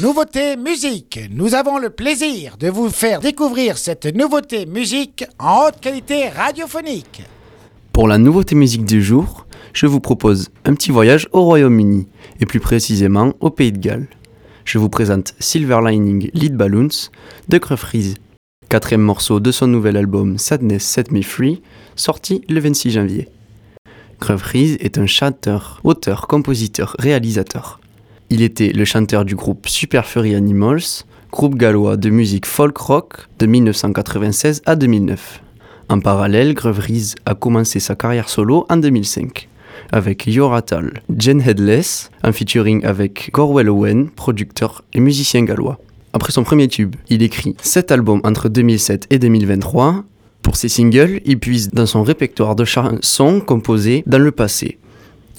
Nouveauté musique. Nous avons le plaisir de vous faire découvrir cette nouveauté musique en haute qualité radiophonique. Pour la nouveauté musique du jour, je vous propose un petit voyage au Royaume-Uni, et plus précisément au Pays de Galles. Je vous présente Silver Lining Lead Balloons de Freeze, quatrième morceau de son nouvel album Sadness Set Me Free, sorti le 26 janvier. Freeze est un chanteur, auteur, compositeur, réalisateur. Il était le chanteur du groupe Super Furry Animals, groupe gallois de musique folk rock de 1996 à 2009. En parallèle, Grevries a commencé sa carrière solo en 2005 avec Yoratal, Jen Headless, un featuring avec Gorwell Owen, producteur et musicien gallois. Après son premier tube, il écrit 7 albums entre 2007 et 2023. Pour ses singles, il puise dans son répertoire de chansons composées dans le passé.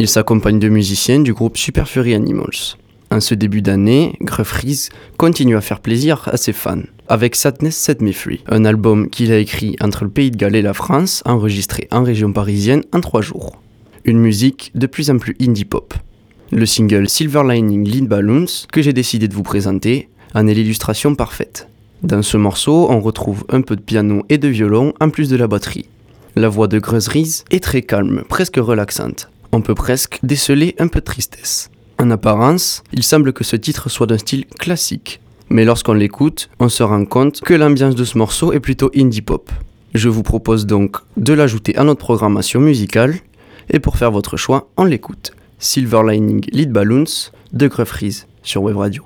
Il s'accompagne de musiciens du groupe Super Fury Animals. En ce début d'année, Freeze continue à faire plaisir à ses fans avec Sadness Set Me Free, un album qu'il a écrit entre le pays de Galles et la France, enregistré en région parisienne en trois jours. Une musique de plus en plus indie pop. Le single Silver Lining Lead Balloons, que j'ai décidé de vous présenter, en est l'illustration parfaite. Dans ce morceau, on retrouve un peu de piano et de violon en plus de la batterie. La voix de Greuzeries est très calme, presque relaxante. On peut presque déceler un peu de tristesse. En apparence, il semble que ce titre soit d'un style classique, mais lorsqu'on l'écoute, on se rend compte que l'ambiance de ce morceau est plutôt indie pop. Je vous propose donc de l'ajouter à notre programmation musicale, et pour faire votre choix, on l'écoute. Silver Lining Lead Balloons de Freeze sur Web Radio.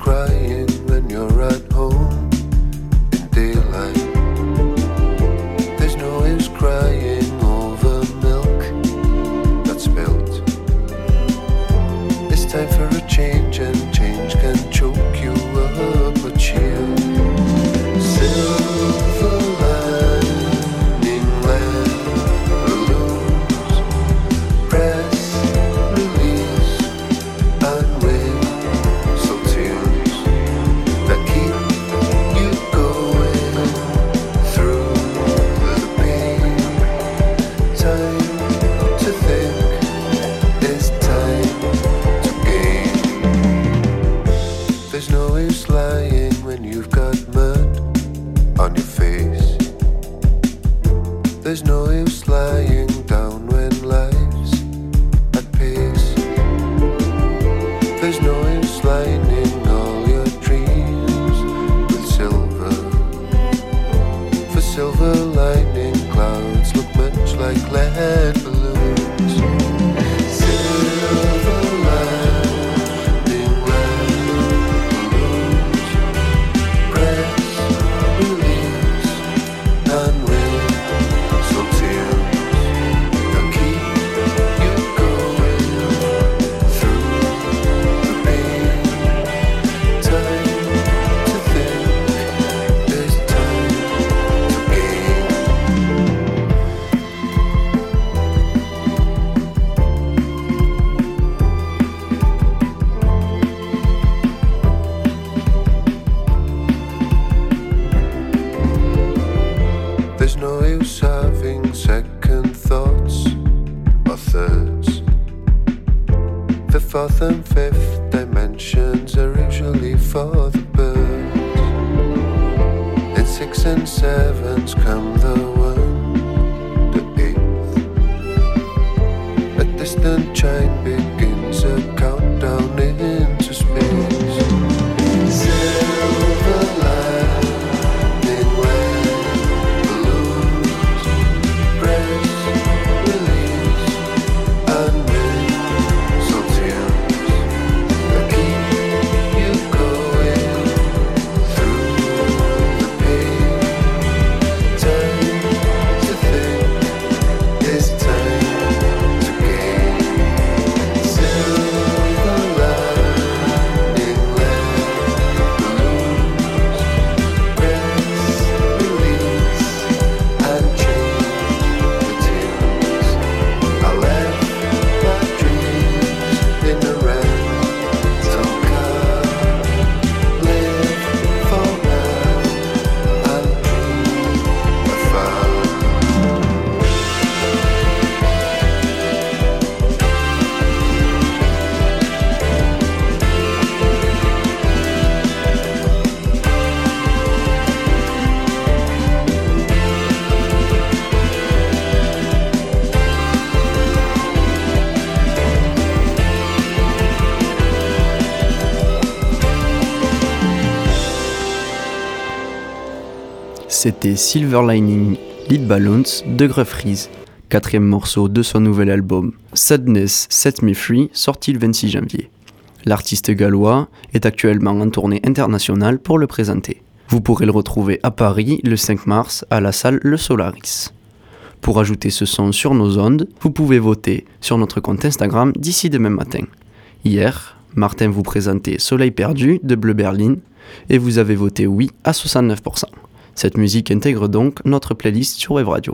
crying when you're at home in daylight. There's no use crying over milk that's. It's time for a change, and change can choke. going slightly and fifth dimensions are usually for the birds. In six and sevens come the one, the eighth. A distant chime begins. A C'était Silver Lining Lead Balloons de Gruff quatrième morceau de son nouvel album Sadness Set Me Free, sorti le 26 janvier. L'artiste gallois est actuellement en tournée internationale pour le présenter. Vous pourrez le retrouver à Paris le 5 mars à la salle Le Solaris. Pour ajouter ce son sur nos ondes, vous pouvez voter sur notre compte Instagram d'ici demain matin. Hier, Martin vous présentait Soleil perdu de Bleu Berlin et vous avez voté oui à 69%. Cette musique intègre donc notre playlist sur Web Radio.